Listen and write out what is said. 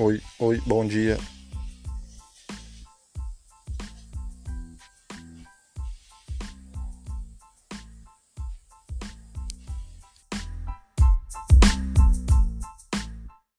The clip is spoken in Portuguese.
Oi, oi, bom dia.